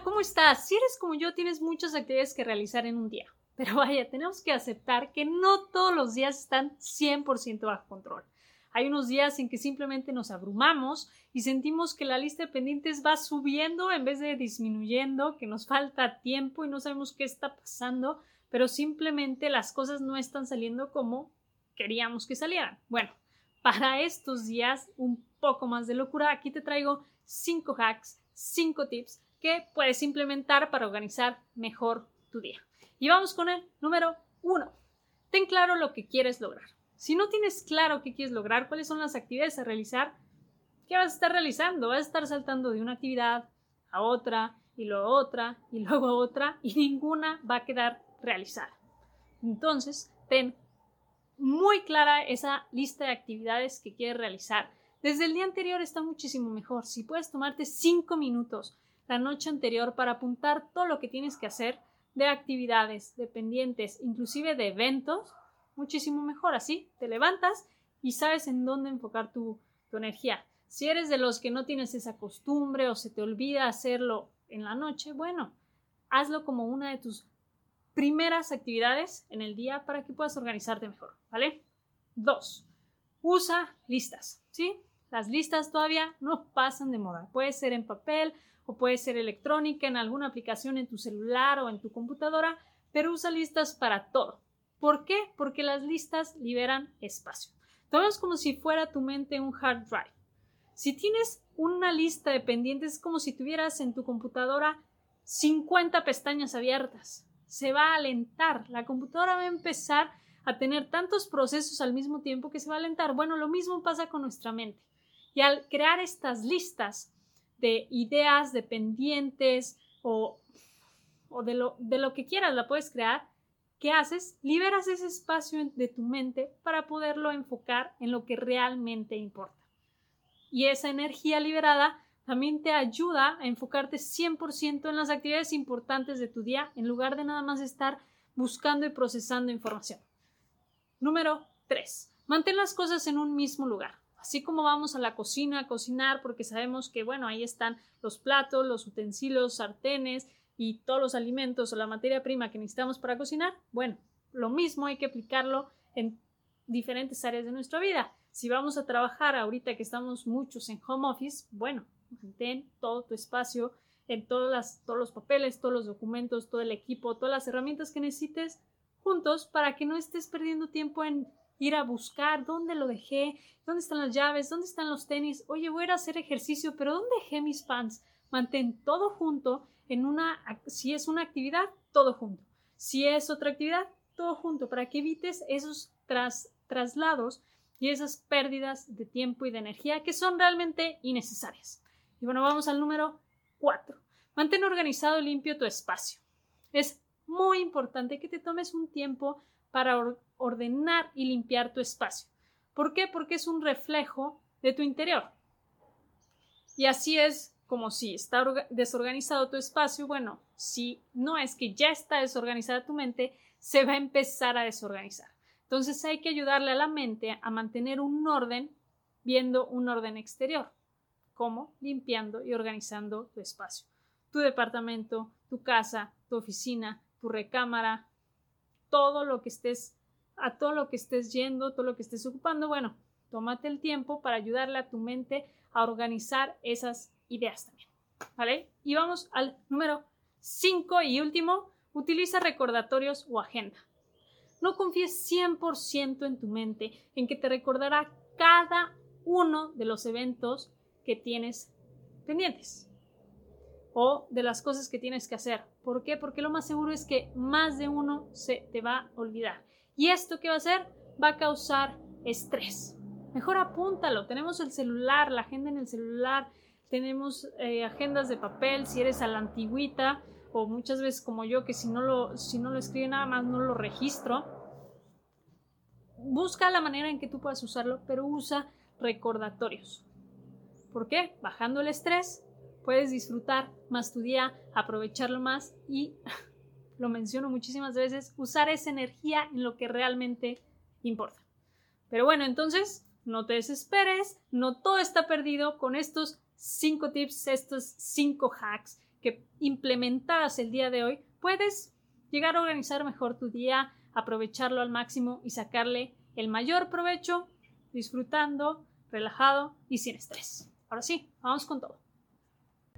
¿cómo estás? Si eres como yo, tienes muchas actividades que realizar en un día. Pero vaya, tenemos que aceptar que no todos los días están 100% bajo control. Hay unos días en que simplemente nos abrumamos y sentimos que la lista de pendientes va subiendo en vez de disminuyendo, que nos falta tiempo y no sabemos qué está pasando, pero simplemente las cosas no están saliendo como queríamos que salieran. Bueno, para estos días un poco más de locura, aquí te traigo 5 hacks, 5 tips que puedes implementar para organizar mejor tu día. Y vamos con el número uno. Ten claro lo que quieres lograr. Si no tienes claro qué quieres lograr, cuáles son las actividades a realizar, ¿qué vas a estar realizando? Vas a estar saltando de una actividad a otra y luego a otra y luego a otra y ninguna va a quedar realizada. Entonces, ten muy clara esa lista de actividades que quieres realizar. Desde el día anterior está muchísimo mejor. Si puedes tomarte cinco minutos la noche anterior para apuntar todo lo que tienes que hacer de actividades, de pendientes, inclusive de eventos, muchísimo mejor. Así te levantas y sabes en dónde enfocar tu, tu energía. Si eres de los que no tienes esa costumbre o se te olvida hacerlo en la noche, bueno, hazlo como una de tus primeras actividades en el día para que puedas organizarte mejor, ¿vale? Dos, usa listas, ¿sí? Las listas todavía no pasan de moda. Puede ser en papel o puede ser electrónica en alguna aplicación en tu celular o en tu computadora, pero usa listas para todo. ¿Por qué? Porque las listas liberan espacio. Tomemos como si fuera tu mente un hard drive. Si tienes una lista de pendientes, es como si tuvieras en tu computadora 50 pestañas abiertas. Se va a alentar. La computadora va a empezar a tener tantos procesos al mismo tiempo que se va a alentar. Bueno, lo mismo pasa con nuestra mente. Y al crear estas listas, de ideas, de pendientes o, de, lo, de lo que quieras, la puedes crear. ¿Qué haces? Liberas ese espacio de tu mente para poderlo enfocar en lo que realmente importa. Y esa energía liberada también te ayuda a enfocarte 100% en las actividades importantes de tu día en lugar de nada más estar buscando y procesando información. Número 3. Mantén las cosas en un mismo lugar. Así como vamos a la cocina a cocinar porque sabemos que, bueno, ahí están los platos, los utensilios, sartenes y todos los alimentos o la materia prima que necesitamos para cocinar, bueno, lo mismo hay que aplicarlo en diferentes áreas de nuestra vida. Si vamos a trabajar ahorita que estamos muchos en home office, bueno, mantén todo tu espacio en todas las, todos los papeles, todos los documentos, todo el equipo, todas las herramientas que necesites juntos para que no estés perdiendo tiempo en ir a buscar dónde lo dejé, dónde están las llaves, dónde están los tenis, oye, voy a ir a hacer ejercicio, pero ¿dónde dejé mis pants? Mantén todo junto en una, si es una actividad, todo junto. Si es otra actividad, todo junto, para que evites esos traslados y esas pérdidas de tiempo y de energía que son realmente innecesarias. Y bueno, vamos al número 4. Mantén organizado y limpio tu espacio. Es muy importante que te tomes un tiempo para ordenar y limpiar tu espacio. ¿Por qué? Porque es un reflejo de tu interior. Y así es como si está desorganizado tu espacio, bueno, si no es que ya está desorganizada tu mente, se va a empezar a desorganizar. Entonces hay que ayudarle a la mente a mantener un orden viendo un orden exterior, como limpiando y organizando tu espacio, tu departamento, tu casa, tu oficina, tu recámara, todo lo que estés, a todo lo que estés yendo, todo lo que estés ocupando, bueno, tómate el tiempo para ayudarle a tu mente a organizar esas ideas también. ¿Vale? Y vamos al número 5 y último, utiliza recordatorios o agenda. No confíes 100% en tu mente en que te recordará cada uno de los eventos que tienes pendientes o de las cosas que tienes que hacer. ¿Por qué? Porque lo más seguro es que más de uno se te va a olvidar. ¿Y esto qué va a hacer? Va a causar estrés. Mejor apúntalo. Tenemos el celular, la agenda en el celular, tenemos eh, agendas de papel, si eres a la antigüita, o muchas veces como yo que si no lo, si no lo escribe nada más no lo registro, busca la manera en que tú puedas usarlo, pero usa recordatorios. ¿Por qué? Bajando el estrés, puedes disfrutar más tu día, aprovecharlo más y, lo menciono muchísimas veces, usar esa energía en lo que realmente importa. Pero bueno, entonces, no te desesperes, no todo está perdido con estos cinco tips, estos cinco hacks que implementadas el día de hoy, puedes llegar a organizar mejor tu día, aprovecharlo al máximo y sacarle el mayor provecho, disfrutando, relajado y sin estrés. Ahora sí, vamos con todo.